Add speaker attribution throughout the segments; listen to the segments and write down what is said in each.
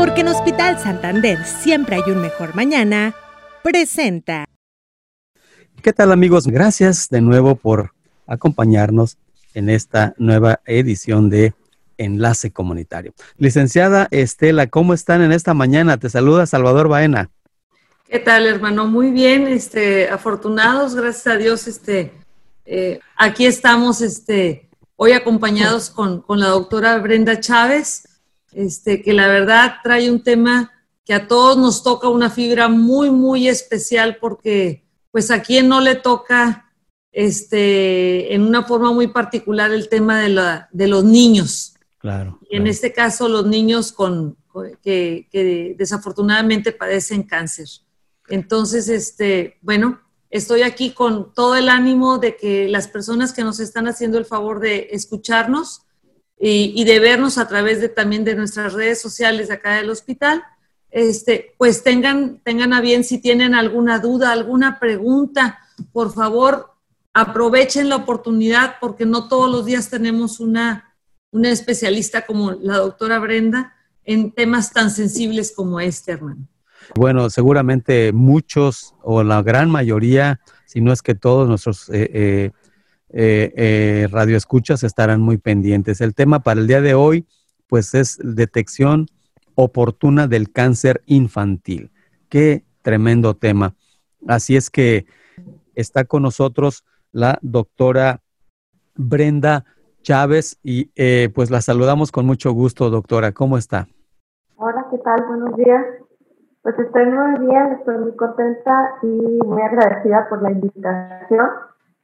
Speaker 1: Porque en Hospital Santander siempre hay un mejor mañana, presenta.
Speaker 2: ¿Qué tal amigos? Gracias de nuevo por acompañarnos en esta nueva edición de Enlace Comunitario. Licenciada Estela, ¿cómo están en esta mañana? Te saluda Salvador Baena.
Speaker 3: ¿Qué tal, hermano? Muy bien, este, afortunados, gracias a Dios, este, eh, aquí estamos, este, hoy acompañados con, con, la doctora Brenda Chávez, este, que la verdad trae un tema que a todos nos toca una fibra muy, muy especial porque, pues, a quien no le toca este, en una forma muy particular el tema de, la, de los niños.
Speaker 2: Claro.
Speaker 3: Y en este caso, los niños con, que, que, desafortunadamente padecen cáncer. Entonces, este, bueno, estoy aquí con todo el ánimo de que las personas que nos están haciendo el favor de escucharnos y, de vernos a través de también de nuestras redes sociales acá del hospital, este, pues tengan, tengan a bien si tienen alguna duda, alguna pregunta, por favor, aprovechen la oportunidad porque no todos los días tenemos una, una especialista como la doctora Brenda en temas tan sensibles como este, hermano.
Speaker 2: Bueno, seguramente muchos o la gran mayoría, si no es que todos nuestros eh, eh, eh, eh radioescuchas estarán muy pendientes. El tema para el día de hoy, pues es detección oportuna del cáncer infantil. Qué tremendo tema. Así es que está con nosotros la doctora Brenda Chávez y eh, pues la saludamos con mucho gusto, doctora. ¿Cómo está?
Speaker 4: Hola, ¿qué tal? Buenos días. Pues estoy muy bien, estoy muy contenta y muy agradecida por la invitación.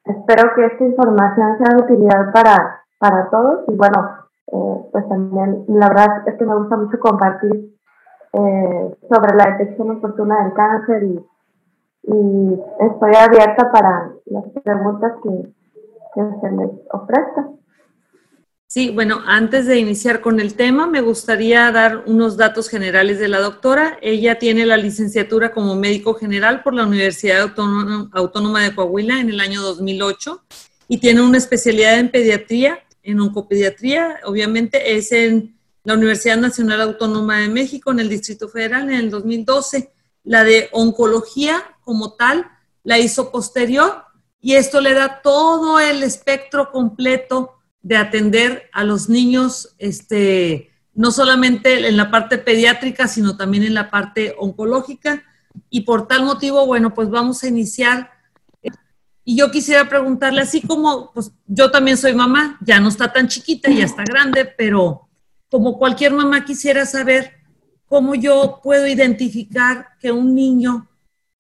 Speaker 4: Espero que esta información sea de utilidad para, para todos y bueno, eh, pues también la verdad es que me gusta mucho compartir eh, sobre la detección oportuna del cáncer y y estoy abierta para las preguntas que, se les ofrezca.
Speaker 3: Sí, bueno, antes de iniciar con el tema, me gustaría dar unos datos generales de la doctora. Ella tiene la licenciatura como médico general por la Universidad Autónoma, de Coahuila en el año 2008 y tiene una especialidad en pediatría, en oncopediatría, obviamente es en la Universidad Nacional Autónoma de México en el Distrito Federal en el 2012. La de oncología como tal la hizo posterior y esto le da todo el espectro completo de atender a los niños, este, no solamente en la parte pediátrica, sino también en la parte oncológica. Y por tal motivo, bueno, pues vamos a iniciar. Y yo quisiera preguntarle, así como, pues yo también soy mamá, ya no está tan chiquita, ya está grande, pero como cualquier mamá quisiera saber cómo yo puedo identificar que un niño,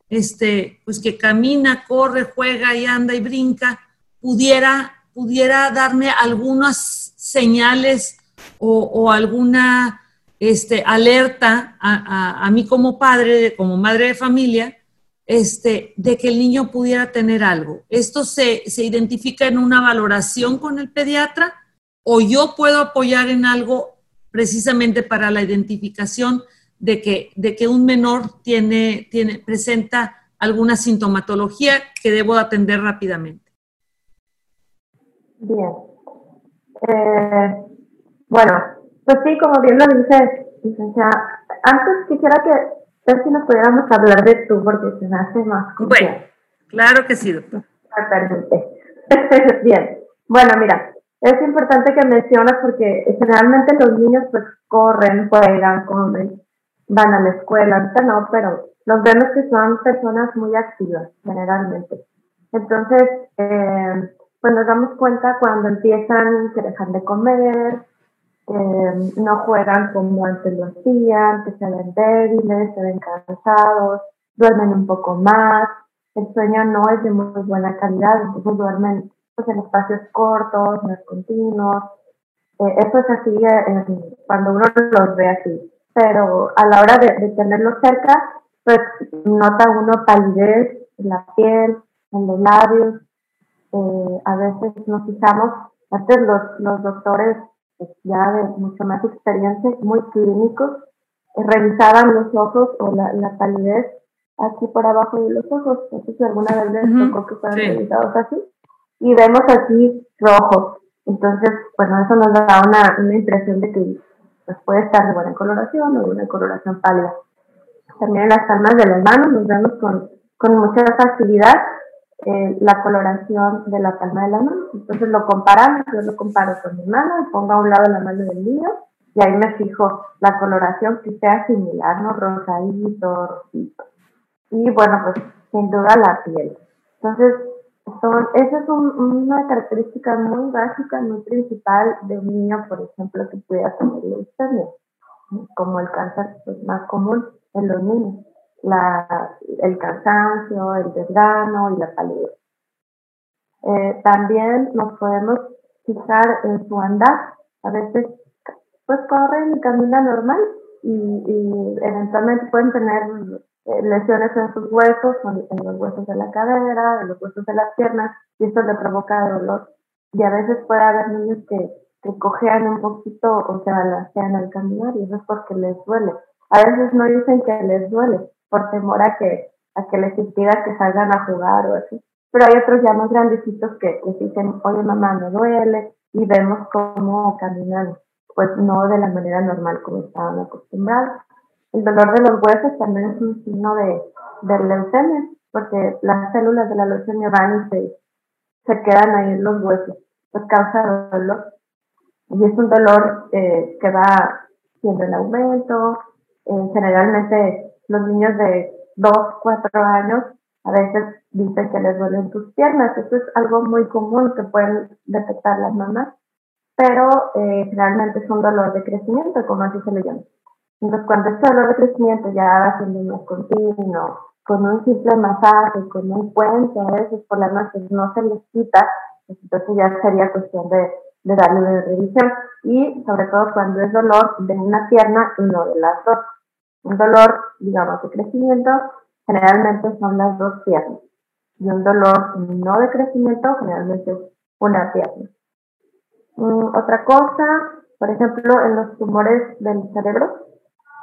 Speaker 3: este, pues que camina, corre, juega y anda y brinca, pudiera, pudiera darme algunas señales o, alguna este, alerta a, mí como padre, como madre de familia, este, de que el niño pudiera tener algo. ¿Esto se, se identifica en una valoración con el pediatra o yo puedo apoyar en algo precisamente para la identificación de que, de que un menor tiene, tiene, presenta alguna sintomatología que debo atender rápidamente.
Speaker 4: Bien. Eh, bueno, pues sí, como bien lo dice, licenciada, antes quisiera que ver si nos pudiéramos hablar de tú, porque se me hace más
Speaker 3: Bueno, claro que sí, doctor.
Speaker 4: bien. Bueno, mira, es importante que mencionas porque generalmente los niños pues corren, juegan, comen, van a la escuela, ahorita no, pero los vemos que son personas muy activas generalmente. Entonces, eh, pues nos damos cuenta cuando empiezan que dejan de comer, eh, no juegan como antes lo hacían, que se ven débiles, se ven cansados, duermen un poco más, el sueño no es de muy buena calidad, entonces duermen pues, en espacios cortos, no continuos. Eh, eso es así eh, cuando uno los ve así. Pero a la hora de, tenerlos cerca, pues nota uno palidez en la piel, en los labios. Eh, a veces nos fijamos, antes los, los doctores pues, ya de mucho más experiencia, muy clínicos, revisaban los ojos o la, la palidez aquí por abajo de los ojos. No sé si alguna vez les tocó que fueran revisados así y vemos aquí rojo. Entonces, bueno, eso nos da una, una impresión de que pues puede estar de buena coloración o de una coloración pálida. También en las palmas de las manos nos vemos con, con mucha facilidad eh, la coloración de la palma de la mano. Entonces lo comparamos, yo lo comparo con mi mano, pongo a un lado la mano del niño y ahí me fijo la coloración que sea similar, ¿no? Rosadito, rosito. Y bueno, pues sin duda la piel. Entonces, esa es una característica muy básica, muy principal de un niño, por ejemplo, que pueda tener leucemia, como el cáncer pues, más común en los niños la, el cansancio, el desgano y la palidez. Eh, también nos podemos fijar en su andar. A veces, pues corren y caminan normal y, y eventualmente pueden tener eh, lesiones en sus huesos, en los huesos de la cadera, en los huesos de las piernas, y esto le provoca dolor. Y a veces puede haber niños que, que cojean un poquito o se balancean al caminar y eso es porque les duele. A veces no dicen que les duele, por temor a que, a que les impida que salgan a jugar o así. Pero hay otros ya más grandecitos que les dicen, oye mamá, me duele, y vemos cómo caminan, pues no de la manera normal como estaban acostumbrados. El dolor de los huesos también es un signo de, de leucemia, porque las células de la leucemia van y se, se quedan ahí en los huesos, pues causa dolor. Y es un dolor eh, que va siendo en aumento, eh, generalmente los niños de 2, 4 años a veces dicen que les duelen sus piernas. Eso es algo muy común que pueden detectar las mamás, pero eh, generalmente es un dolor de crecimiento, como así se le llama. Entonces, cuando este dolor de crecimiento ya va siendo más continuo, con un simple masaje, con un puente, a veces por las noches no se les quita, pues entonces ya sería cuestión de, de darle una revisión. Y sobre todo cuando es dolor de una pierna y no de las dos. Un dolor, digamos, de crecimiento, generalmente son las dos piernas. Y un dolor no de crecimiento, generalmente es una pierna. Mm, otra cosa, por ejemplo, en los tumores del cerebro,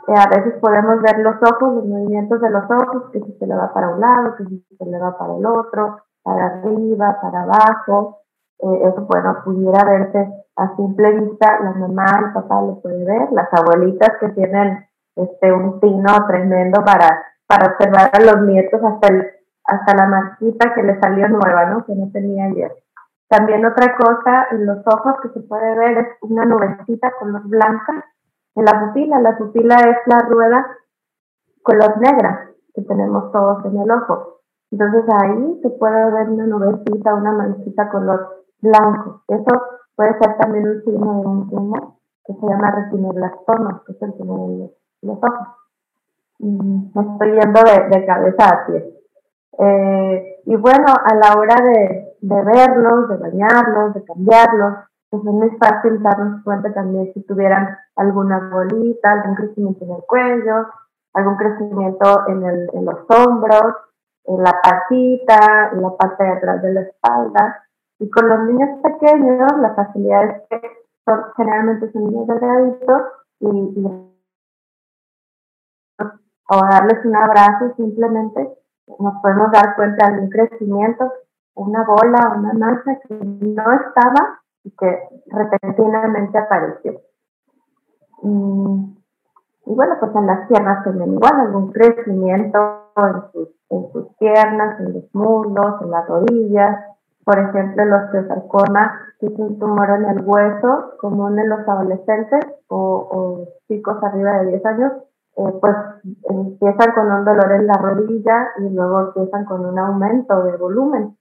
Speaker 4: eh, a veces podemos ver los ojos, los movimientos de los ojos, que si se le va para un lado, que si se le va para el otro, para arriba, para abajo. Eh, eso, bueno, pudiera verse a simple vista, la mamá, el papá lo puede ver, las abuelitas que tienen este, un tino tremendo para, para observar a los nietos hasta, hasta la masquita que le salió nueva, ¿no? Que no tenía ayer. También otra cosa en los ojos que se puede ver es una nubecita color blanca en la pupila. La pupila es la rueda color negra que tenemos todos en el ojo. Entonces ahí se puede ver una nubecita, una manchita color blanco. Eso puede ser también un signo de un tumor que se llama retinoblastoma, que es el tumor Mm, me estoy yendo de, cabeza a pie. Eh, y bueno, a la hora de, verlos, de bañarlos, de cambiarlos, pues es muy fácil darnos cuenta también si tuvieran alguna bolita, algún crecimiento en el cuello, algún crecimiento en, el, en los hombros, en la patita, en la parte de atrás de la espalda. Y con los niños pequeños, la facilidad es que son, generalmente son niños delgaditos y, y o darles un abrazo, simplemente nos podemos dar cuenta de un crecimiento, una bola, una masa que no estaba y que repentinamente apareció. Mm, y, bueno, pues en las piernas tienen igual algún crecimiento en sus, piernas, en los muslos, en las rodillas. Por ejemplo, los osteosarcoma, que es un tumor en el hueso común en los adolescentes o, o chicos arriba de 10 años, eh, pues empiezan con un dolor en la rodilla y luego empiezan con un aumento de volumen.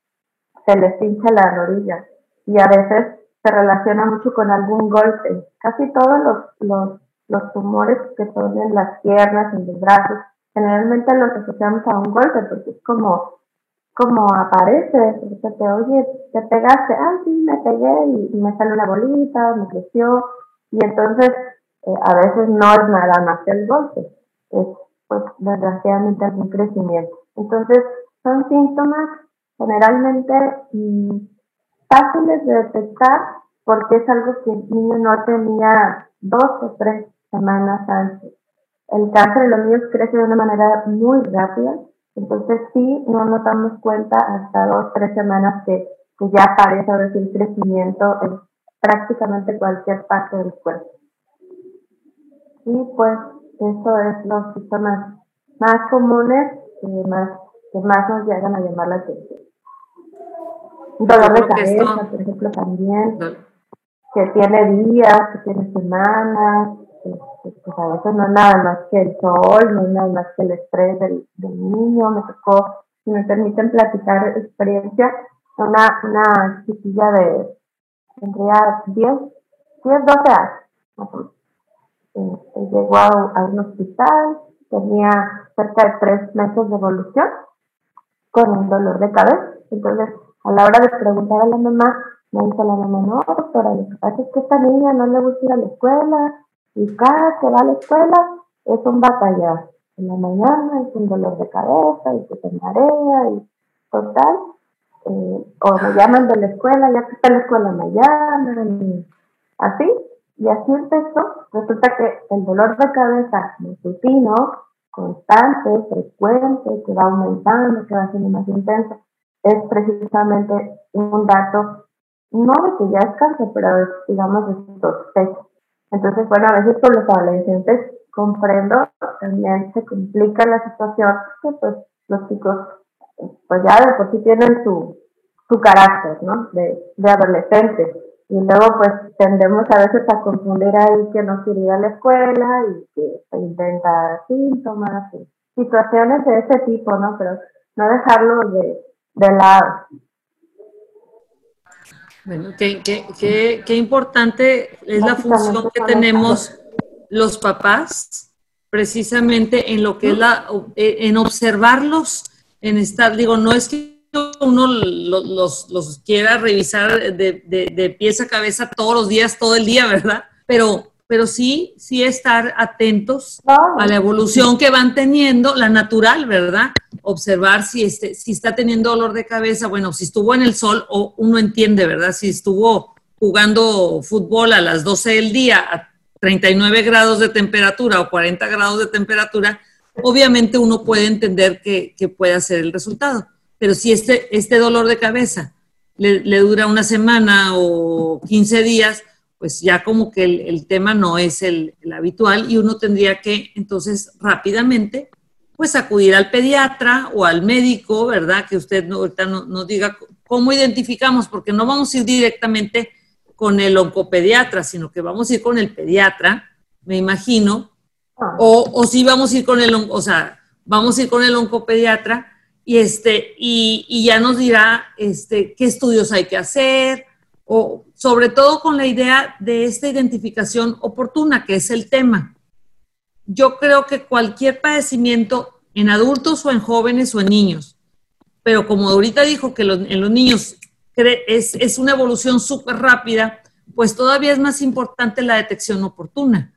Speaker 4: Se les hincha la rodilla y a veces se relaciona mucho con algún golpe. Casi todos los, los, los tumores que son en las piernas, en los brazos, generalmente los asociamos a un golpe porque es como, como aparece, se te oye, te pegaste, ah, sí, me pegué y, me sale una bolita, me creció, y entonces eh, a veces no es nada más el golpe, es pues desgraciadamente algún crecimiento. Entonces son síntomas generalmente mm, fáciles de detectar porque es algo que el niño no tenía dos o tres semanas antes. El cáncer en los niños crece de una manera muy rápida, entonces sí no nos damos cuenta hasta dos o tres semanas que, que ya aparece ahora sí el crecimiento en prácticamente cualquier parte del cuerpo. Y pues eso es los síntomas más comunes y más, que más nos llegan a llamar la atención. Dolor de cabeza, por ejemplo, también, que tiene días, que tiene semanas, este, pues a veces no es nada más que el sol, no es nada más que el estrés del, niño. Me tocó, si me permiten platicar experiencia, una, una chiquilla de, tendría 10, 10, 12 años. Este, llegó a, un hospital, tenía cerca de tres meses de evolución con un dolor de cabeza. Entonces, a la hora de preguntar a la mamá, me dice la mamá, no, doctora, lo que pasa es que esta niña no le gusta ir a la escuela, y cada que va a la escuela es un batallar. En la mañana es un dolor de cabeza y que se marea y total. Eh, o me llaman de la escuela, ya que está en la escuela me llaman, y así. Y así empezó. Resulta que el dolor de cabeza matutino, constante, frecuente, que va aumentando, que va siendo más intenso, es precisamente un dato, no de que ya es cáncer, pero digamos de sospecha. Entonces, bueno, a veces con los adolescentes comprendo, también se complica la situación, que pues los chicos, pues ya de por sí tienen su, su carácter, ¿no? De, de adolescentes. Y luego pues tendemos a veces a confundir ahí que no quiere ir a la escuela y que se síntomas y situaciones de ese tipo, ¿no? Pero no dejarlo de, de lado.
Speaker 3: Bueno, qué, qué, qué, importante es la función que tenemos los papás, precisamente en lo que es la, eh, en observarlos, en estar, digo, no es que uno los, los, quiera revisar de, de, de pies a cabeza todos los días, todo el día, ¿verdad? Pero pero sí, sí estar atentos a la evolución que van teniendo, la natural, ¿verdad? Observar si, este, si está teniendo dolor de cabeza, bueno, si estuvo en el sol, o uno entiende, ¿verdad? Si estuvo jugando fútbol a las 12 del día a 39 grados de temperatura o 40 grados de temperatura, obviamente uno puede entender que, que puede ser el resultado. Pero si este, este dolor de cabeza le, le dura una semana o 15 días, pues ya como que el, tema no es el, habitual y uno tendría que entonces rápidamente pues acudir al pediatra o al médico, ¿verdad? Que usted no, ahorita nos diga cómo identificamos, porque no vamos a ir directamente con el oncopediatra, sino que vamos a ir con el pediatra, me imagino, o, o sí vamos a ir con el, o sea, vamos a ir con el oncopediatra y este, y, y ya nos dirá este, qué estudios hay que hacer, o sobre todo con la idea de esta identificación oportuna, que es el tema. Yo creo que cualquier padecimiento en adultos o en jóvenes o en niños, pero como ahorita dijo que en los niños es, es una evolución súper rápida, pues todavía es más importante la detección oportuna.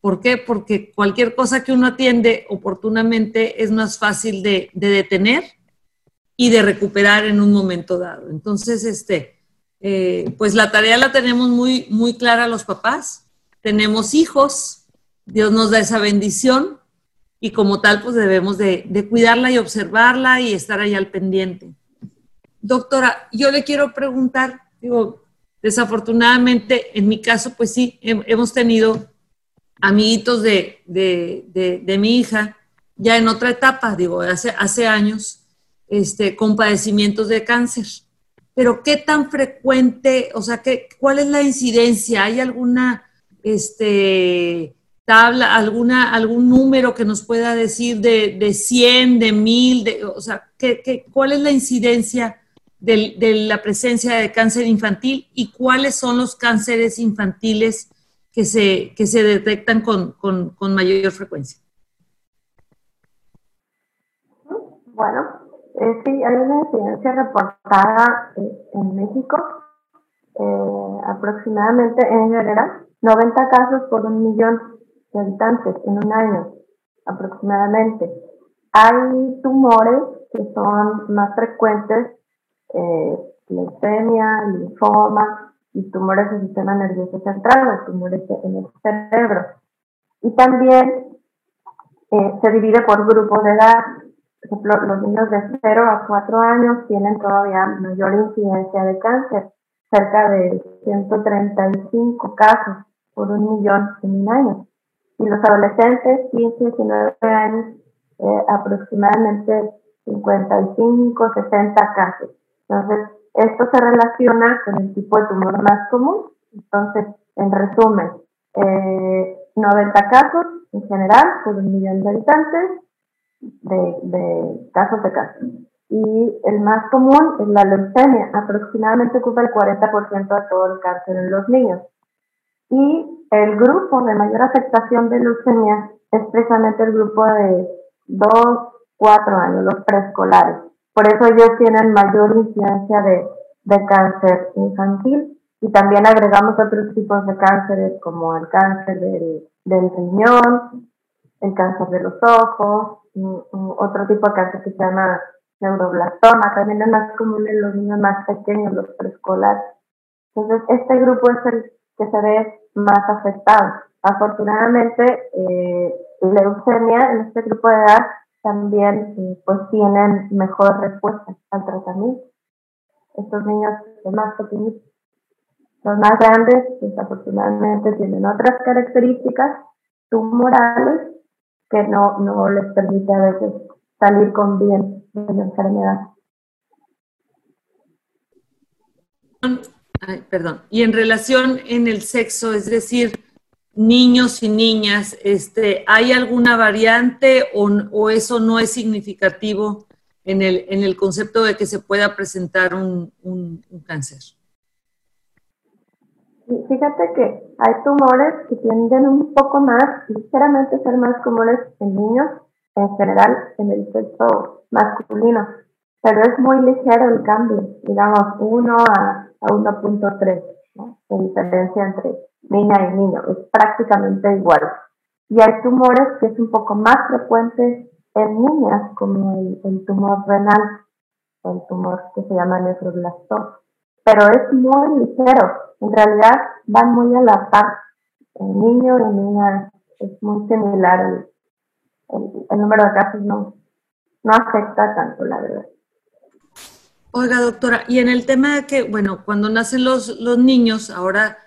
Speaker 3: ¿Por qué? Porque cualquier cosa que uno atiende oportunamente es más fácil de, de detener y de recuperar en un momento dado. Entonces, este, eh, pues la tarea la tenemos muy, muy clara los papás. Tenemos hijos, Dios nos da esa bendición y como tal, pues debemos de, cuidarla y observarla y estar ahí al pendiente. Doctora, yo le quiero preguntar, digo, desafortunadamente en mi caso, pues sí, hemos tenido amiguitos de, de, mi hija ya en otra etapa, digo, hace, hace años, este, con padecimientos de cáncer pero ¿qué tan frecuente, o sea, ¿qué, cuál es la incidencia? ¿Hay alguna este, tabla, alguna, algún número que nos pueda decir de, de 100, de 1000, de, o sea, ¿qué, qué, cuál es la incidencia de, de, la presencia de cáncer infantil y cuáles son los cánceres infantiles que se, que se detectan con, con, con mayor frecuencia?
Speaker 4: Bueno, eh, sí, hay una incidencia reportada eh, en México, eh, aproximadamente en general, 90 casos por un millón de habitantes en un año, aproximadamente. Hay tumores que son más frecuentes, eh, leucemia, linfoma y tumores del sistema nervioso central, tumores en el cerebro. Y también se divide por grupos de edad por ejemplo, los niños de 0 a 4 años tienen todavía mayor incidencia de cáncer, cerca de 135 casos por un millón en un año. Y los adolescentes, 15, 19 años, eh, aproximadamente 55, 60 casos. Entonces, esto se relaciona con el tipo de tumor más común. Entonces, en resumen, eh, 90 casos en general por un millón de habitantes de, casos de cáncer. Y el más común es la leucemia, aproximadamente ocupa el 40% de todo el cáncer en los niños. Y el grupo de mayor afectación de leucemia es precisamente el grupo de 2, 4 años, los preescolares. Por eso ellos tienen mayor incidencia de, de cáncer infantil y también agregamos otros tipos de cánceres como el cáncer del, del riñón, el cáncer de los ojos, otro tipo de cáncer que se llama neuroblastoma, también es más común en los niños más pequeños, los preescolares. Entonces, este grupo es el que se ve más afectado. Afortunadamente, eh, leucemia en este grupo de edad también eh, pues tienen mejor respuesta al tratamiento. Estos niños más pequeños. Los más grandes, desafortunadamente, tienen otras características tumorales que no, no les permite a veces salir con bien de la enfermedad.
Speaker 3: Perdón. Y en relación en el sexo, es decir, niños y niñas, este, ¿hay alguna variante o, eso no es significativo en el, en el concepto de que se pueda presentar un, un, cáncer?
Speaker 4: Fíjate que hay tumores que tienden un poco más, ligeramente ser más comunes en niños, en general en el sexo masculino, pero es muy ligero el cambio, digamos 1 a, a 1.3, ¿no? De diferencia entre niña y niño, es prácticamente igual. Y hay tumores que es un poco más frecuente en niñas, como el, el tumor renal, o el tumor que se llama nefroblastoma pero es muy ligero. En realidad van muy a la par. El niño y niña es muy similar. El, número de casos no, no afecta tanto, la verdad.
Speaker 3: Oiga, doctora, y en el tema de que, bueno, cuando nacen los, los niños, ahora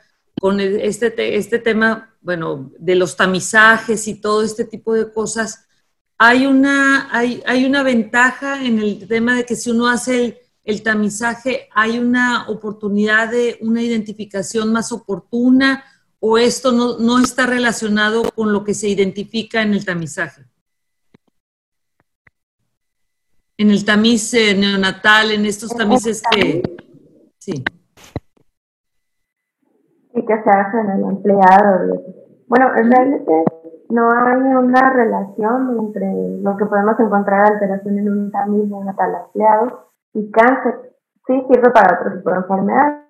Speaker 3: con este, este tema, bueno, de los tamizajes y todo este tipo de cosas, hay una, hay, hay una ventaja en el tema de que si uno hace el, el tamizaje, ¿hay una oportunidad de una identificación más oportuna o esto no, está relacionado con lo que se identifica en el tamizaje? En el tamiz eh, neonatal, en estos tamices que... Sí.
Speaker 4: Y que se hace en el empleado. Bueno, realmente no hay una relación entre lo que podemos encontrar alteración en un tamiz neonatal empleado y cáncer sí sirve para otro tipo de enfermedades,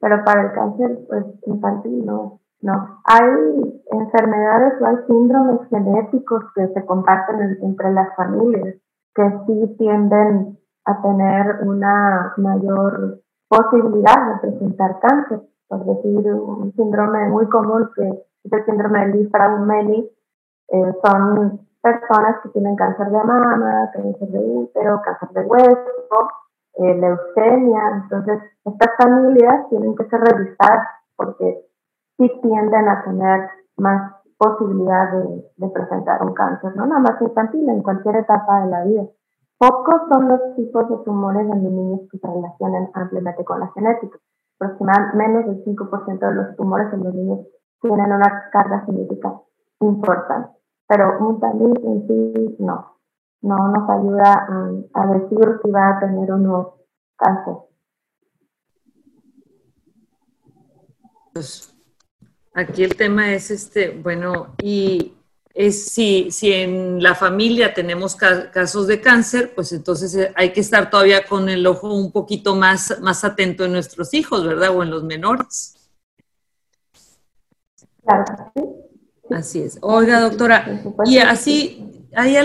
Speaker 4: pero para el cáncer pues, infantil no. No, hay enfermedades o hay síndromes genéticos que se comparten entre las familias que sí tienden a tener una mayor posibilidad de presentar cáncer. Por decir, un síndrome muy común que es el síndrome de Lee eh, son personas que tienen cáncer de mama, cáncer de útero, cáncer de hueso, eh, leucemia. Entonces, estas familias tienen que ser revisadas porque sí tienden a tener más posibilidad de, presentar un cáncer, no nada más infantil, en cualquier etapa de la vida. Pocos son los tipos de tumores en los niños que se relacionan ampliamente con la genética. Aproximadamente menos del 5% de los tumores en los niños tienen una carga genética importante, pero un también en sí no no nos ayuda a, decir si va a tener o no cáncer.
Speaker 3: Aquí el tema es este, bueno, y es si, si en la familia tenemos casos de cáncer, pues entonces eh, hay que estar todavía con el ojo un poquito más, más atento en nuestros hijos, ¿verdad? O en los menores.
Speaker 4: Claro, sí.
Speaker 3: Así es. Oiga, doctora, y así, hay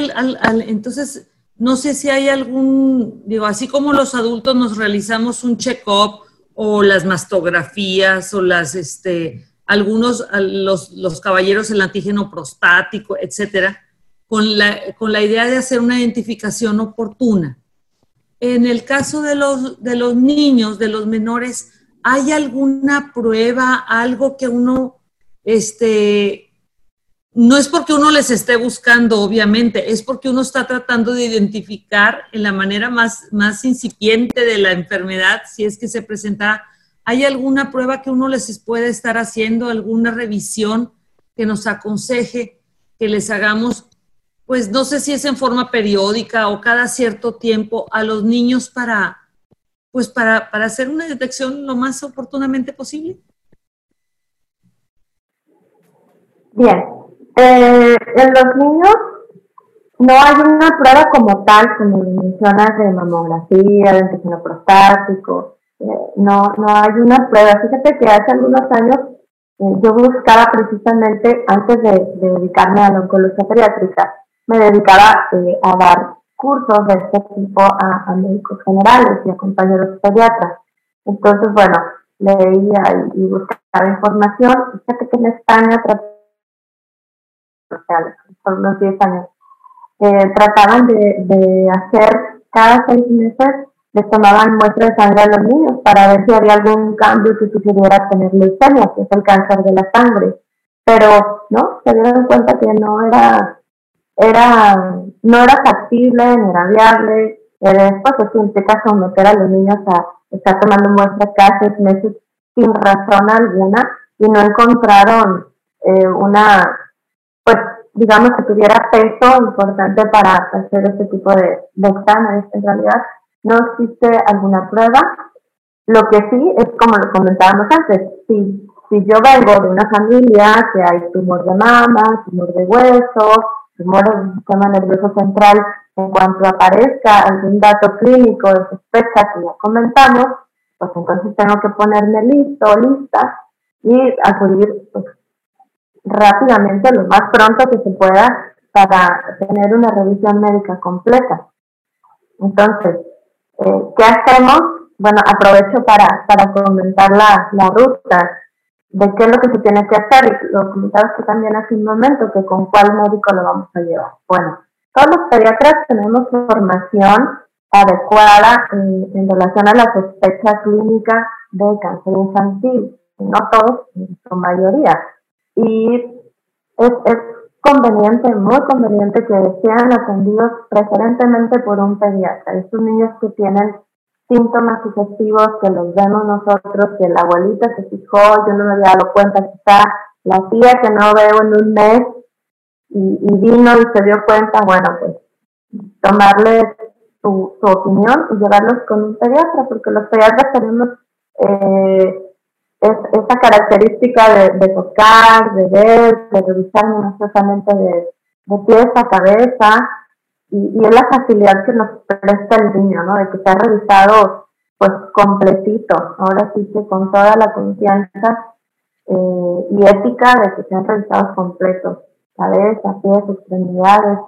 Speaker 3: entonces, no sé si hay algún, digo, así como los adultos nos realizamos un check-up o las mastografías o las, este, algunos, los, los caballeros el antígeno prostático, etcétera, con la, con la idea de hacer una identificación oportuna. En el caso de los, de los niños, de los menores, ¿hay alguna prueba, algo que uno este, no es porque uno les esté buscando, obviamente, es porque uno está tratando de identificar en la manera más, más incipiente de la enfermedad, si es que se presenta, ¿hay alguna prueba que uno les puede estar haciendo, alguna revisión que nos aconseje que les hagamos, pues no sé si es en forma periódica o cada cierto tiempo a los niños para, pues para, para hacer una detección lo más oportunamente posible?
Speaker 4: Bien, eh, en los niños no hay una prueba como tal, como mencionas, de mamografía, de antígeno prostático. Eh, no, no hay una prueba. Fíjate que hace algunos años eh, yo buscaba precisamente, antes de, dedicarme a la oncología pediátrica, me dedicaba a dar cursos de este tipo a, médicos generales y a compañeros pediatras. Entonces, bueno, leía y, buscaba información. Fíjate que en España por unos 10 años, eh, trataban de, hacer cada seis meses, les tomaban muestras de sangre a los niños para ver si había algún cambio que sucediera tener leucemia, que es el cáncer de la sangre. Pero, ¿no? Se dieron cuenta que no era, era, no era factible, no era viable. Después, eso implica someter a los niños a estar tomando muestras cada seis meses sin razón alguna y no encontraron eh, una pues digamos que tuviera peso importante para hacer este tipo de, de. En realidad no existe alguna prueba. Lo que sí es como lo comentábamos antes, si, si yo vengo de una familia que hay tumor de mama, tumor de hueso, tumor del sistema nervioso central, en cuanto aparezca algún dato clínico de sospecha que ya comentamos, pues entonces tengo que ponerme listo lista y acudir pues, rápidamente, lo más pronto que se pueda, para tener una revisión médica completa. Entonces, eh, ¿qué hacemos? Bueno, aprovecho para, para comentar la, la ruta de qué es lo que se tiene que hacer. Y lo comentabas que también hace un momento, que con cuál médico lo vamos a llevar. Bueno, todos los pediatras tenemos formación adecuada en, en relación a la sospecha clínica de cáncer infantil. No todos, en su mayoría y es, es conveniente, muy conveniente que sean atendidos preferentemente por un pediatra. Estos niños que tienen síntomas sugestivos que los vemos nosotros, que la abuelita se fijó, yo no me había dado cuenta, quizá la tía que no veo en un mes y, vino y se dio cuenta, bueno, pues tomarles su, su opinión y llevarlos con un pediatra, porque los pediatras tenemos eh, es, esa característica de, tocar, de ver, de revisar minuciosamente de, de pies a cabeza, y, es la facilidad que nos presta el niño, ¿no? De que se ha revisado, pues, completito, ahora sí que con toda la confianza eh, y ética de que se han revisado completos, cabeza, pies, extremidades,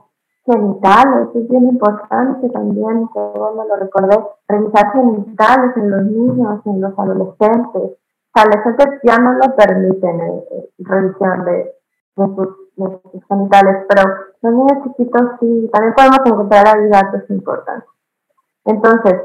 Speaker 4: genitales, es bien importante también, que lo recordé, revisar genitales en los niños, en los adolescentes, adolescentes ya no lo permiten en, revisión de, sus, genitales, pero los niños chiquitos sí, también podemos encontrar ahí datos importantes. Entonces,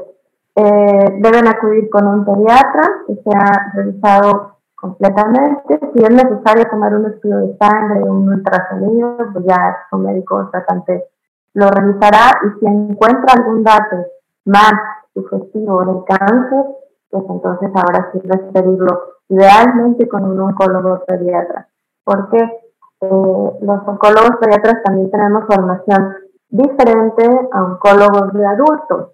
Speaker 4: eh, deben acudir con un pediatra que sea revisado completamente. Si es necesario tomar un estudio de sangre, un ultrasonido, pues ya su médico tratante lo revisará y si encuentra algún dato más sugestivo del cáncer, pues entonces ahora sí referirlo idealmente con un oncólogo pediatra, porque eh, los oncólogos pediatras también tenemos formación diferente a oncólogos de adultos.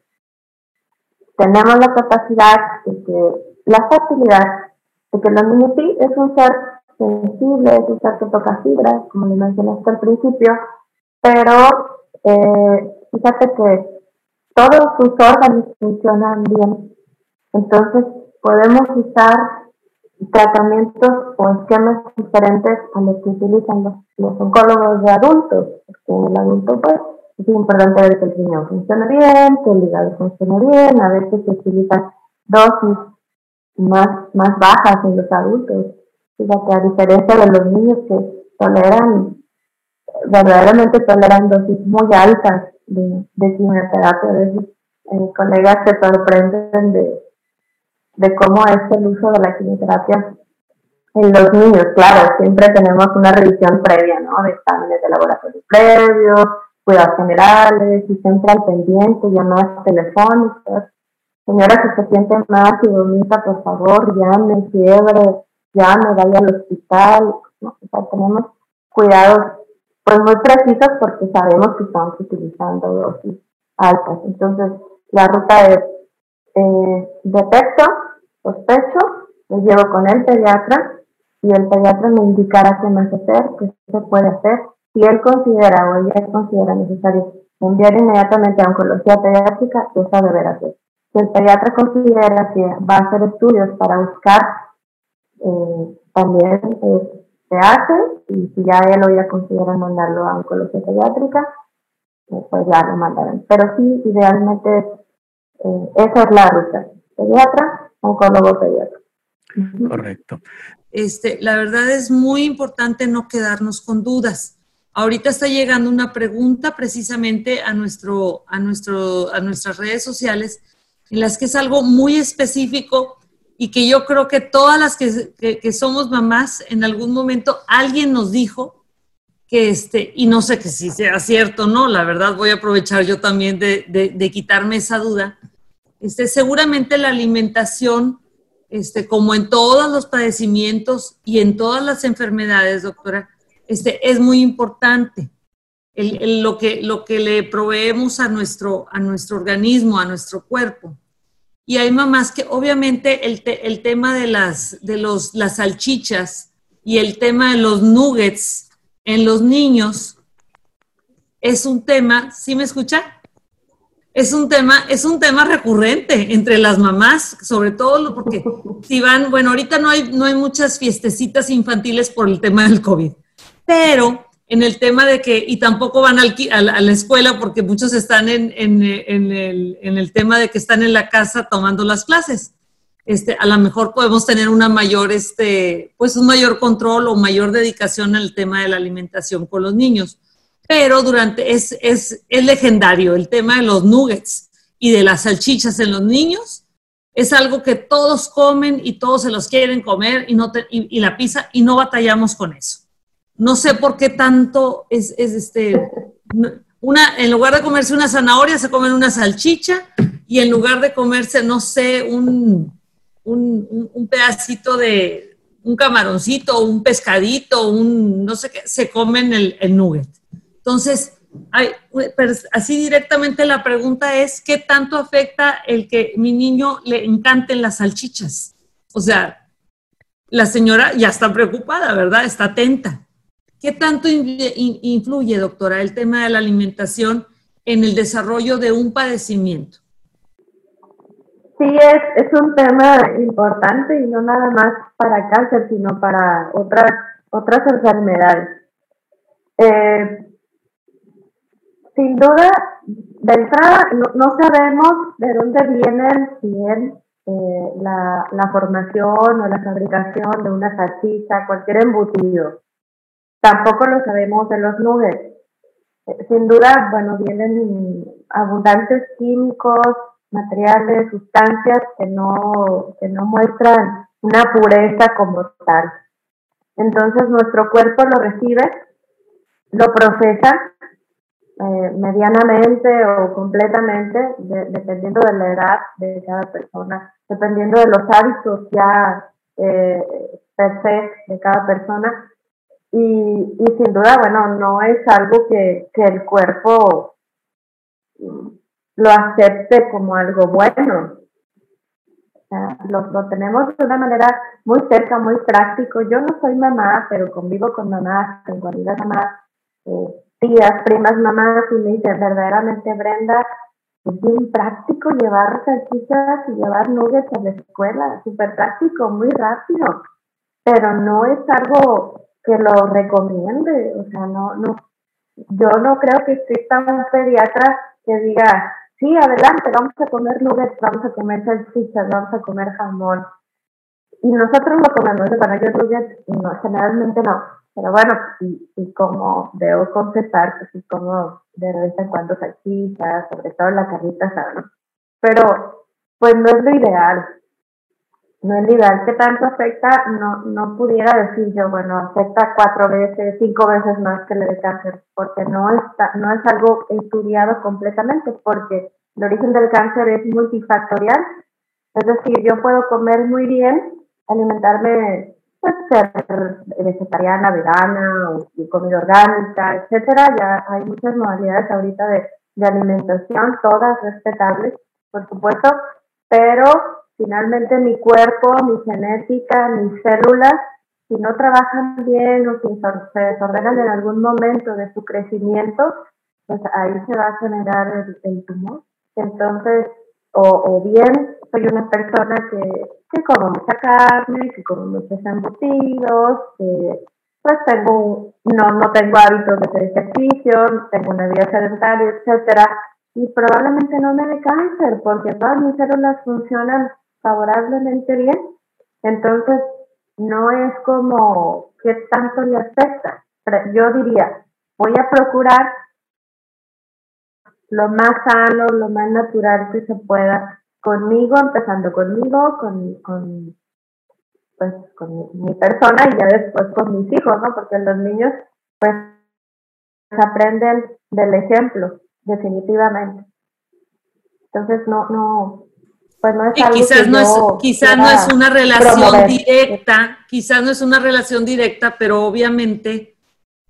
Speaker 4: Tenemos la capacidad de la facilidad de que niños sí es un ser sensible, es un ser que toca fibras, como le mencionaste al principio, pero eh, fíjate que todos sus órganos funcionan bien entonces, podemos usar tratamientos o esquemas diferentes a los que utilizan los, oncólogos de adultos, porque el adulto pues es importante ver que el riñón funciona bien, que el hígado funciona bien, a veces se utilizan dosis más, más bajas en los adultos, fíjate, a diferencia de los niños que toleran, verdaderamente toleran dosis muy altas de, de quimioterapia, a veces eh, colegas se sorprenden de de cómo es el uso de la quimioterapia En los niños, claro, siempre tenemos una revisión previa, ¿no? De exámenes de laboratorio previos, cuidados generales y siempre al pendiente, llamadas telefónicas. Señora, si se siente más y vomita, por favor, llame, fiebre, llame, vaya al hospital. ¿no? O sea, tenemos cuidados pues muy precisos porque sabemos que estamos utilizando dosis altas. Entonces, la ruta es eh, detecto, sospecho, lo llevo con el pediatra y el pediatra me indicará qué más hacer, qué se puede hacer. Si él considera o ella considera necesario enviar inmediatamente a oncología pediátrica, eso deberá hacer. Si el pediatra considera que va a hacer estudios para buscar, eh, también eh, se hace, y si ya él o ella considera mandarlo a oncología pediátrica, eh, pues ya lo mandarán. Pero sí, idealmente esa es la ruta. Pediatra, oncólogo pediatra.
Speaker 2: Correcto.
Speaker 3: Este, la verdad es muy importante no quedarnos con dudas. Ahorita está llegando una pregunta precisamente a, nuestro, a, nuestro, a nuestras redes sociales en las que es algo muy específico y que yo creo que todas las que, somos mamás, en algún momento alguien nos dijo que este, y no sé que si sea cierto o no, la verdad voy a aprovechar yo también de, de quitarme esa duda. Este, seguramente la alimentación este, como en todos los padecimientos y en todas las enfermedades, doctora, este, es muy importante. lo, que, lo que le proveemos a nuestro, a nuestro organismo, a nuestro cuerpo. Y hay mamás que obviamente el, el tema de, las, de los, las salchichas y el tema de los nuggets en los niños es un tema, ¿sí me escucha? Es un tema, es un tema recurrente entre las mamás, sobre todo porque si van, bueno, ahorita no hay, no hay muchas fiestecitas infantiles por el tema del COVID, pero en el tema de que, y tampoco van al, a, la, escuela porque muchos están en, en, en, el, en, el, tema de que están en la casa tomando las clases. Este, a lo mejor podemos tener una mayor, este, pues un mayor control o mayor dedicación al tema de la alimentación con los niños pero durante es, es, es legendario el tema de los nuggets y de las salchichas en los niños. Es algo que todos comen y todos se los quieren comer y, no y, la pizza y no batallamos con eso. No sé por qué tanto es, es este, una, en lugar de comerse una zanahoria, se comen una salchicha y en lugar de comerse, no sé, un, un, un pedacito de un camaroncito, un pescadito, un no sé qué, se comen el, el nugget. Entonces, así directamente la pregunta es, ¿qué tanto afecta el que mi niño le encanten las salchichas? O sea, la señora ya está preocupada, ¿verdad? Está atenta. ¿Qué tanto influye, doctora, el tema de la alimentación en el desarrollo de un padecimiento?
Speaker 4: Sí, es, un tema importante y no nada más para cáncer, sino para otras, otras enfermedades. Eh, sin duda, de entrada, no, sabemos de dónde viene bien eh, la, la, formación o la fabricación de una salchicha, cualquier embutido. Tampoco lo sabemos de los nuggets. Eh, sin duda, bueno, vienen abundantes químicos, materiales, sustancias que no, que no muestran una pureza como tal. Entonces nuestro cuerpo lo recibe, lo procesa eh, medianamente o completamente, dependiendo de la edad de cada persona, dependiendo de los hábitos ya eh, per se de cada persona. Y, y, sin duda, bueno, no es algo que, que el cuerpo lo acepte como algo bueno. lo, lo, tenemos de una manera muy cerca, muy práctico. Yo no soy mamá, pero convivo con mamás, tengo amigas mamás. Eh, tías, primas, mamás, y me dice, verdaderamente Brenda, es bien práctico llevar salchichas y llevar nuggets a la escuela, súper práctico, muy rápido, pero no es algo que lo recomiende, o sea, no, no, yo no creo que exista un pediatra que diga, sí, adelante, vamos a comer nuggets, vamos a comer salchichas, vamos a comer jamón. Y nosotros lo comemos, para yo nuggets, no, generalmente no pero bueno, y, y como debo confesar, pues sí como de vez en cuando salchichas, sobre todo la carnita asada, Pero pues no es lo ideal. no es ideal. ¿Qué tanto afecta? No, no pudiera decir yo, bueno, afecta cuatro veces, cinco veces más que le de cáncer, porque no, está, no es algo estudiado completamente, porque el origen del cáncer es multifactorial. Es decir, yo puedo comer muy bien, alimentarme, pues, ser vegetariana, vegana, o comida orgánica, etcétera. Ya hay muchas modalidades ahorita de, de alimentación, todas respetables, por supuesto, pero finalmente mi cuerpo, mi genética, mis células, si no trabajan bien o si se desordenan en algún momento de su crecimiento, pues ahí se va a generar el, tumor. Entonces, o, bien soy una persona que, que como mucha carne, que como muchos embutidos, que pues tengo, no, no tengo hábitos de hacer ejercicio, tengo una vida sedentaria, etcétera, y probablemente no me dé cáncer porque todas mis células funcionan favorablemente bien, entonces no es como que tanto le afecta. Yo diría, voy a procurar lo más sano, lo más natural que se pueda conmigo, empezando conmigo, con, con, pues, con mi persona y ya después con mis hijos, ¿no? Porque los niños, pues, aprenden del ejemplo, definitivamente. Entonces, no, no, pues no es
Speaker 3: quizás no es, quizás no es una relación directa, quizás no es una relación directa, pero obviamente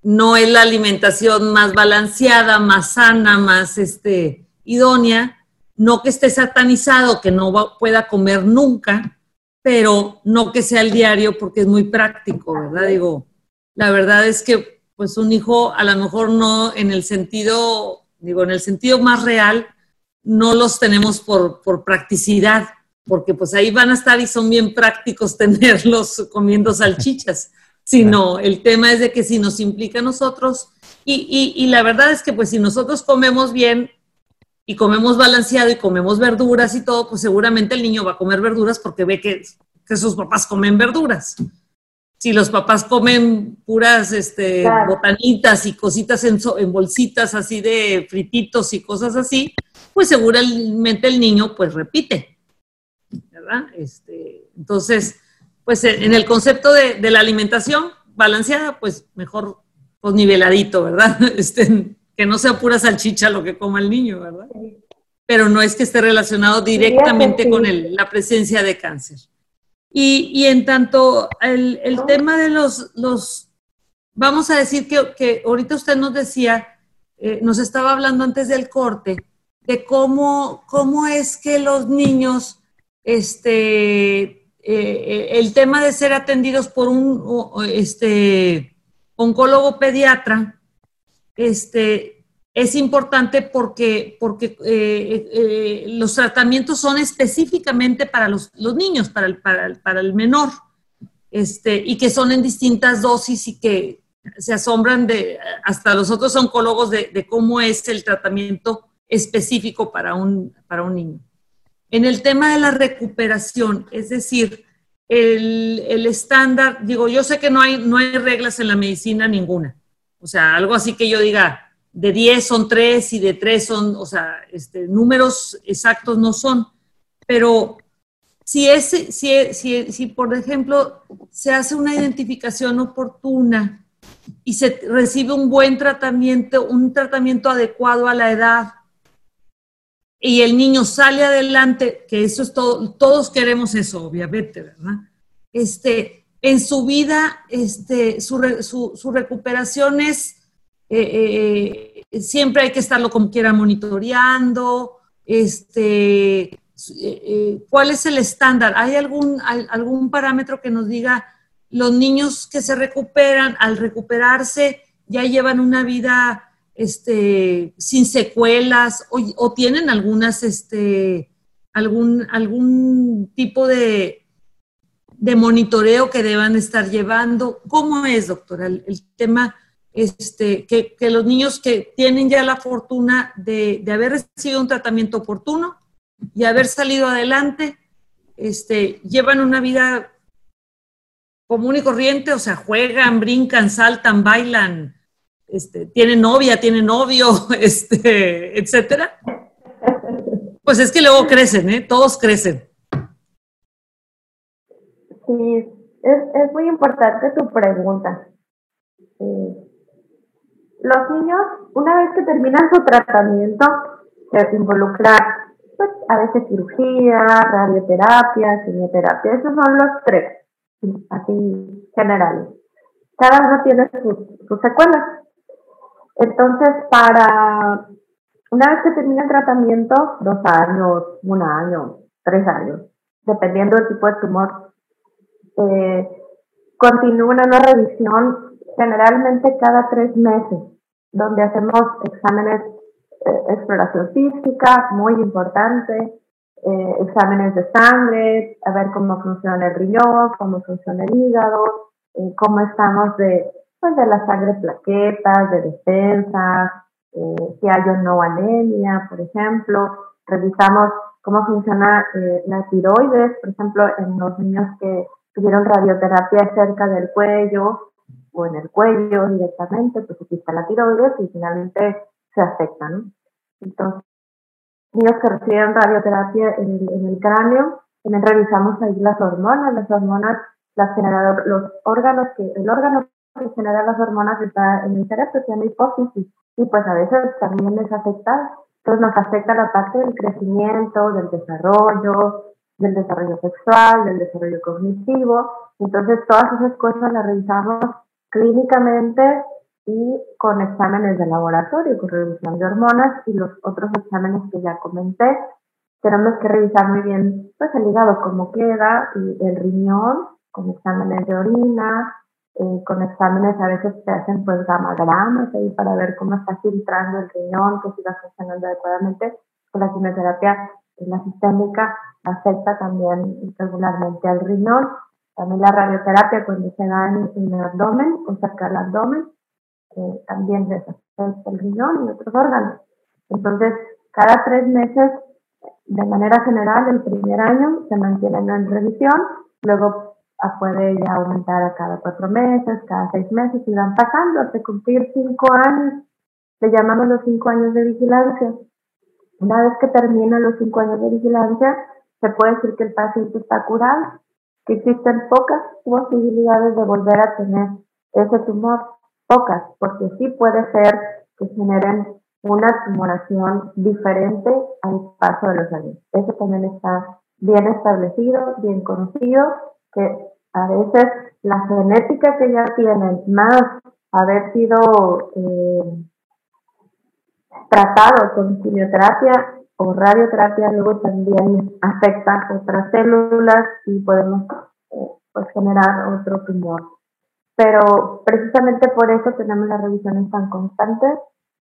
Speaker 3: no es la alimentación más balanceada, más sana, más este, idónea, no que esté satanizado, que no pueda comer nunca, pero no que sea el diario porque es muy práctico, ¿verdad? Digo, la verdad es que pues un hijo a lo mejor no en el sentido, digo, en el sentido más real, no los tenemos por, por practicidad, porque pues ahí van a estar y son bien prácticos tenerlos comiendo salchichas, sino el tema es de que si nos implica a nosotros, y, y, la verdad es que pues si nosotros comemos bien y comemos balanceado y comemos verduras y todo, pues seguramente el niño va a comer verduras porque ve que, que sus papás comen verduras. Si los papás comen puras este, botanitas y cositas en, en bolsitas así de frititos y cosas así, pues seguramente el niño pues repite, ¿verdad? Este, entonces, pues en el concepto de, la alimentación balanceada, pues mejor pues niveladito, ¿verdad? Este, que no sea pura salchicha lo que coma el niño, ¿verdad? Pero no es que esté relacionado directamente con la presencia de cáncer. Y, en tanto, el, tema de los, los, vamos a decir que, que ahorita usted nos decía, eh, nos estaba hablando antes del corte, de cómo, cómo es que los niños, este, eh, eh, el tema de ser atendidos por un este, oncólogo pediatra, este, es importante porque, porque eh, los tratamientos son específicamente para los, niños, para el, para, el menor, este, y que son en distintas dosis y que se asombran de, hasta los otros oncólogos de, de cómo es el tratamiento específico para un, para un niño. En el tema de la recuperación, es decir, el, el, estándar, digo, yo sé que no hay, no hay reglas en la medicina ninguna. O sea, algo así que yo diga, de 10 son 3 y de 3 son, o sea, este, números exactos no son. Pero si, es, si, si, si, por ejemplo, se hace una identificación oportuna y se recibe un buen tratamiento, un tratamiento adecuado a la edad, y el niño sale adelante, que eso es todo, todos queremos eso, obviamente, ¿verdad? Este, en su vida, este, su, su, recuperación es, eh, eh, siempre hay que estarlo como quiera monitoreando, este, eh, ¿cuál es el estándar? ¿Hay algún, algún parámetro que nos diga los niños que se recuperan, al recuperarse, ya llevan una vida este, sin secuelas o, tienen algunas, este, algún, algún tipo de, de monitoreo que deban estar llevando. ¿Cómo es, doctora, el, tema este, que, que, los niños que tienen ya la fortuna de, de, haber recibido un tratamiento oportuno y haber salido adelante, este, llevan una vida común y corriente, o sea, juegan, brincan, saltan, bailan, este, tiene novia, tiene novio, este, etcétera. Pues es que luego crecen, ¿eh? Todos crecen.
Speaker 4: Sí, es, es muy importante tu pregunta. Los niños, una vez que terminan su tratamiento, se involucra pues, a veces cirugía, radioterapia, quimioterapia. Esos son los tres, así generales. Cada uno tiene sus secuelas. Entonces, para una vez que termina el tratamiento, dos años, un año, tres años, dependiendo del tipo de tumor, eh, continúa una revisión generalmente cada tres meses, donde hacemos exámenes, eh, exploración física, muy importante, eh, exámenes de sangre, a ver cómo funciona el riñón, cómo funciona el hígado, eh, cómo estamos de, pues, de la sangre plaquetas, de defensas, si hay o no anemia, por ejemplo. Revisamos cómo funciona la tiroides, por ejemplo, en los niños que tuvieron radioterapia cerca del cuello o en el cuello directamente, pues aquí está la tiroides y finalmente se afecta, ¿no? Entonces, niños que reciben radioterapia en el, cráneo, también revisamos ahí las hormonas, las hormonas, las generadoras, los órganos que, el órgano que las hormonas está en el cerebro, se llama hipófisis, y pues a veces también les afecta, entonces nos afecta la parte del crecimiento, del desarrollo, del desarrollo sexual, del desarrollo cognitivo. Entonces, todas esas cosas las revisamos clínicamente y con exámenes de laboratorio, con revisión de hormonas y los otros exámenes que ya comenté. Tenemos que revisar muy bien pues, el hígado, cómo queda, y el riñón, con exámenes de orina, eh, con exámenes a veces se hacen pues gamagramas ahí para ver cómo está filtrando el riñón, que siga funcionando adecuadamente. Con la quimioterapia la sistémica afecta también regularmente al riñón. También la radioterapia cuando se da en, el abdomen o cerca del abdomen, eh, también les afecta el riñón y otros órganos. Entonces, cada tres meses, de manera general, el primer año se mantienen en revisión, luego puede ya aumentar a cada cuatro meses, cada seis meses, y van pasando hasta cumplir cinco años. Le llamamos los cinco años de vigilancia. Una vez que terminan los cinco años de vigilancia, se puede decir que el paciente está curado, que existen pocas posibilidades de volver a tener ese tumor, pocas, porque sí puede ser que generen una tumoración diferente al paso de los años. Eso también está bien establecido, bien conocido, que a veces la genética que ya tienen, más haber sido eh, tratado con quimioterapia o radioterapia luego también afecta otras células y podemos eh, pues, generar otro tumor. Pero precisamente por eso tenemos las revisiones tan constantes,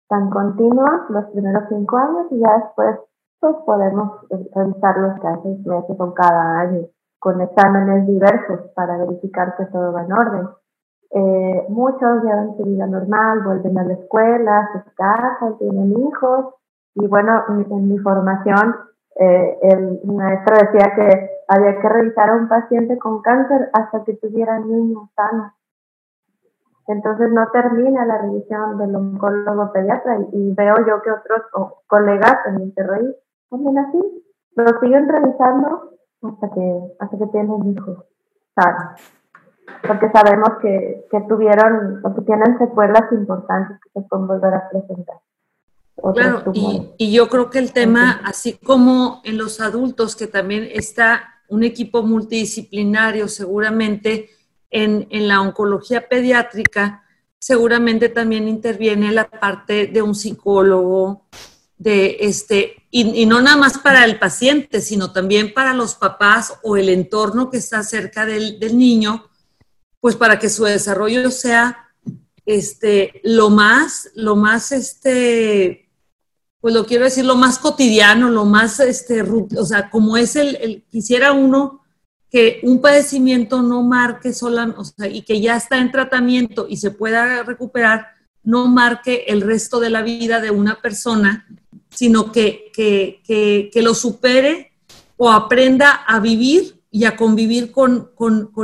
Speaker 4: tan continuas, los primeros cinco años y ya después pues podemos eh, revisarlos cada seis meses o cada año con exámenes diversos para verificar que todo va en orden. Eh, muchos llevan su vida normal, vuelven a la escuela, se casan, tienen hijos. Y bueno, en, mi formación, eh, el maestro decía que había que revisar a un paciente con cáncer hasta que tuviera niños sanos. Entonces no termina la revisión del oncólogo pediatra y, veo yo que otros colegas en Monterrey también así, lo siguen revisando hasta que, hasta que tienen hijos sanos porque sabemos que, que tuvieron o que tienen secuelas importantes que se pueden volver a presentar.
Speaker 3: Claro, y, y, yo creo que el tema, así como en los adultos, que también está un equipo multidisciplinario seguramente en, en la oncología pediátrica, seguramente también interviene la parte de un psicólogo, de este, y, no nada más para el paciente, sino también para los papás o el entorno que está cerca del, del niño, pues para que su desarrollo sea este, lo más, lo más, este, pues lo quiero decir, lo más cotidiano, lo más, este, o sea, como es el, quisiera uno que un padecimiento no marque sola, o sea, y que ya está en tratamiento y se pueda recuperar, no marque el resto de la vida de una persona, sino que, que, que, que lo supere o aprenda a vivir y a convivir con,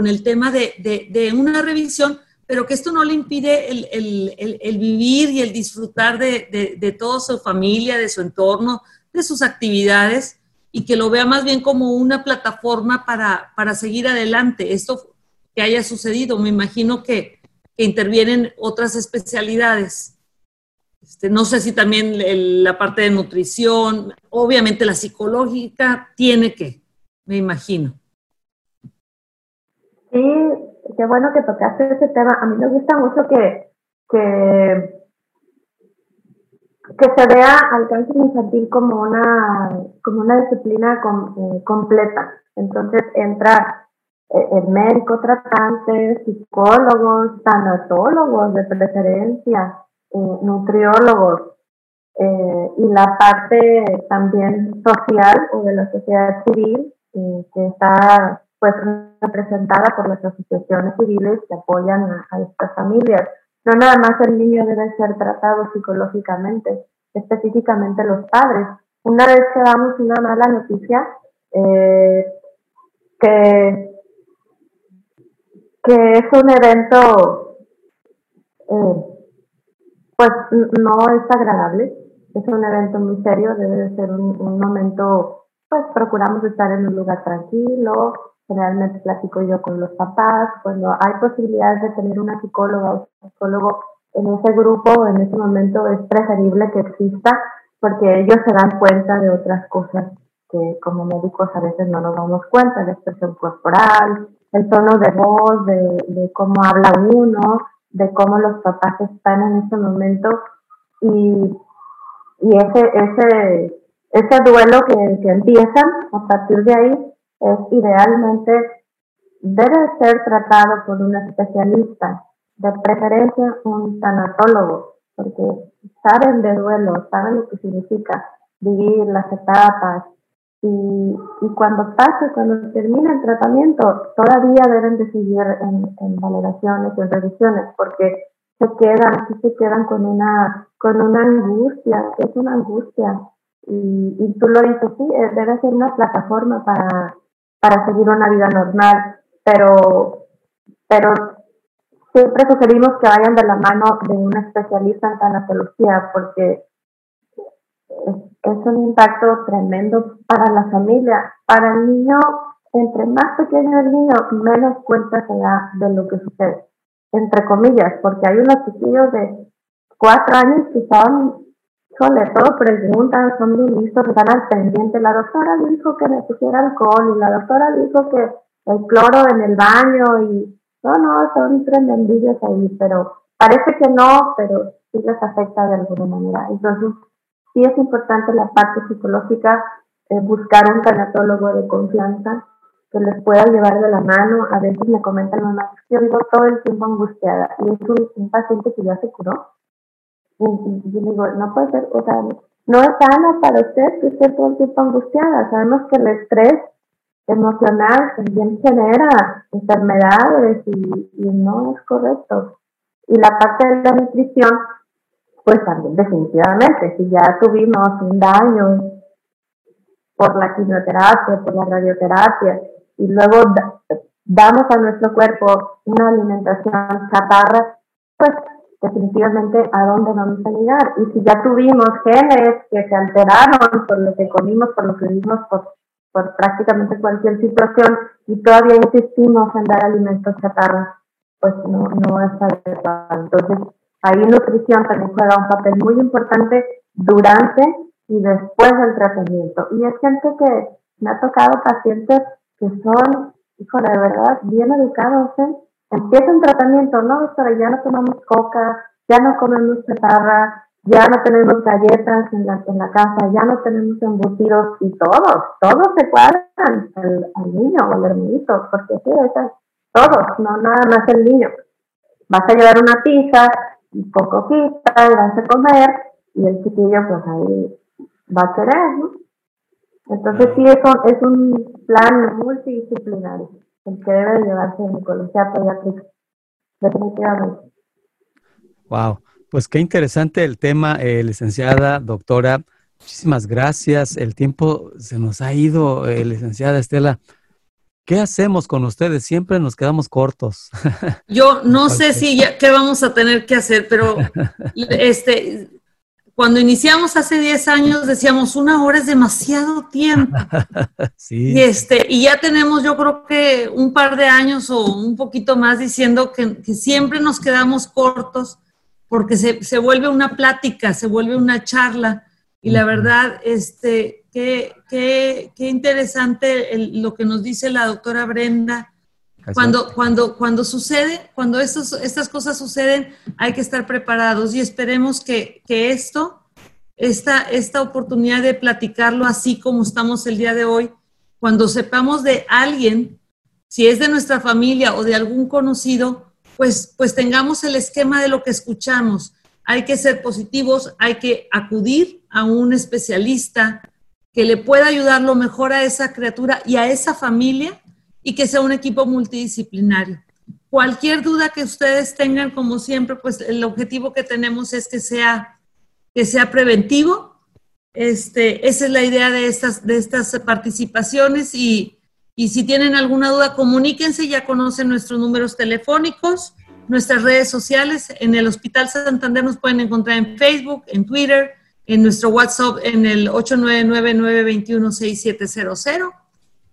Speaker 3: el tema de, una revisión, pero que esto no le impide el, vivir y el disfrutar de, toda su familia, de su entorno, de sus actividades, y que lo vea más bien como una plataforma para, para seguir adelante. Esto que haya sucedido, me imagino que, intervienen otras especialidades. Este, no sé si también la parte de nutrición, obviamente la psicológica tiene que, me imagino.
Speaker 4: Sí, qué bueno que tocaste ese tema. A mí me gusta mucho que, que, que se vea al cáncer infantil como una, como una disciplina eh, completa. Entonces entra eh, el médico tratante, psicólogos, tanatólogos de preferencia, eh, nutriólogos, y la parte también social o de la sociedad civil que está pues representada por las asociaciones civiles que apoyan a, estas familias. No nada más el niño debe ser tratado psicológicamente, específicamente los padres. Una vez que damos una mala noticia, eh, que, que es un evento, eh, pues no es agradable, es un evento muy serio, debe de ser un, momento, pues procuramos estar en un lugar tranquilo, Generalmente platico yo con los papás. Cuando hay posibilidades de tener una psicóloga o psicólogo en ese grupo, en ese momento es preferible que exista porque ellos se dan cuenta de otras cosas que como médicos a veces no nos damos cuenta, la expresión corporal, el tono de voz, de, cómo habla uno, de cómo los papás están en ese momento y, y ese, ese, ese duelo que, que empiezan a partir de ahí es idealmente debe ser tratado por un especialista, de preferencia un tanatólogo, porque saben de duelo, saben lo que significa vivir las etapas y, cuando pase, cuando termine el tratamiento, todavía deben de seguir en, en valoraciones en revisiones, porque se quedan, se quedan con una, con una angustia, es una angustia. Y, y tú lo dices, sí, eh, debe ser una plataforma para, para seguir una vida normal, pero, pero siempre sugerimos que vayan de la mano de un especialista en tanatología porque es, un impacto tremendo para la familia. Para el niño, entre más pequeño el niño, menos cuenta se da de lo que sucede, entre comillas, porque hay unos chiquillos de cuatro años que estaban sobre todo preguntan, son muy listos, están al pendiente. La doctora dijo que me pusiera alcohol y la doctora dijo que el cloro en el baño y no, no, son tremendillos ahí, pero parece que no, pero sí les afecta de alguna manera. Entonces, sí es importante la parte psicológica, eh, buscar un tanatólogo de confianza que les pueda llevar de la mano. A veces me comentan, mamá, yo vivo todo el tiempo angustiada y es un, un paciente que ya se curó y, yo digo, no puede ser, o sea, no es sano para usted que esté todo el tiempo angustiada. Sabemos que el estrés emocional también genera enfermedades y, no es correcto. Y la parte de la nutrición, pues también definitivamente, si ya tuvimos un daño por la quimioterapia, por la radioterapia, y luego damos a nuestro cuerpo una alimentación chatarra, pues definitivamente a dónde vamos a llegar. Y si ya tuvimos genes que se alteraron por lo que comimos, por lo que vivimos, por, por prácticamente cualquier situación, y todavía insistimos en dar alimentos chatarra, pues no, no es adecuado. Entonces, ahí nutrición también juega un papel muy importante durante y después del tratamiento. Y es gente que me ha tocado pacientes que son, híjole, de verdad, bien educados, ¿eh? empieza un tratamiento, no, doctora, ya no tomamos coca, ya no comemos chatarra, ya no tenemos galletas en la, casa, ya no tenemos embutidos y todos, todos se cuadran al, niño o al hermanito, porque sí, todos, no nada más el niño. Vas a llevar una pizza, un poco quita, y vas a comer, y el chiquillo pues ahí va a querer, ¿no? Entonces sí, eso es un plan multidisciplinario el que debe llevarse en psicología pediátrica, definitivamente.
Speaker 2: Wow, pues qué interesante el tema, eh, licenciada, doctora. Muchísimas gracias. El tiempo se nos ha ido, eh, licenciada Estela. ¿Qué hacemos con ustedes? Siempre nos quedamos cortos.
Speaker 3: Yo no sé si ya, qué vamos a tener que hacer, pero este cuando iniciamos hace 10 años decíamos una hora es demasiado tiempo. sí. Y, este, y ya tenemos yo creo que un par de años o un poquito más diciendo que, que siempre nos quedamos cortos porque se, se, vuelve una plática, se vuelve una charla. Y la verdad, este, qué, qué, qué interesante lo que nos dice la doctora Brenda. Cuando, cuando, cuando sucede, cuando estos, estas cosas suceden, hay que estar preparados y esperemos que, que esto, esta, esta oportunidad de platicarlo así como estamos el día de hoy, cuando sepamos de alguien, si es de nuestra familia o de algún conocido, pues, pues tengamos el esquema de lo que escuchamos. Hay que ser positivos, hay que acudir a un especialista que le pueda ayudar lo mejor a esa criatura y a esa familia y que sea un equipo multidisciplinario. Cualquier duda que ustedes tengan, como siempre, pues el objetivo que tenemos es que sea, que sea preventivo. Este, esa es la idea de estas, de estas participaciones y, y si tienen alguna duda, comuníquense, ya conocen nuestros números telefónicos, nuestras redes sociales. En el Hospital Santander nos pueden encontrar en Facebook, en Twitter, en nuestro WhatsApp en el 899-921-6700.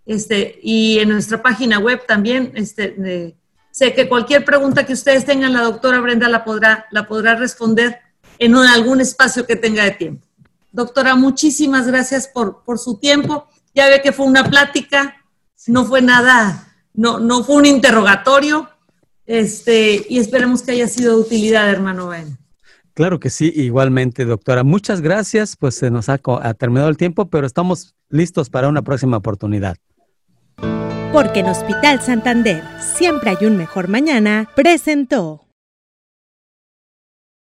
Speaker 3: Este, y en nuestra página web también. Este, sé que cualquier pregunta que ustedes tengan, la doctora Brenda la podrá, la podrá responder en algún espacio que tenga de tiempo. Doctora, muchísimas gracias por, por su tiempo. Ya ve que fue una plática no fue nada, no, no fue un interrogatorio, este, y esperemos que haya sido de utilidad, hermano Ben.
Speaker 2: Claro que sí, igualmente, doctora. Muchas gracias, pues se nos ha, terminado el tiempo, pero estamos listos para una próxima oportunidad.
Speaker 1: Porque en Hospital Santander siempre hay un mejor mañana, presentó.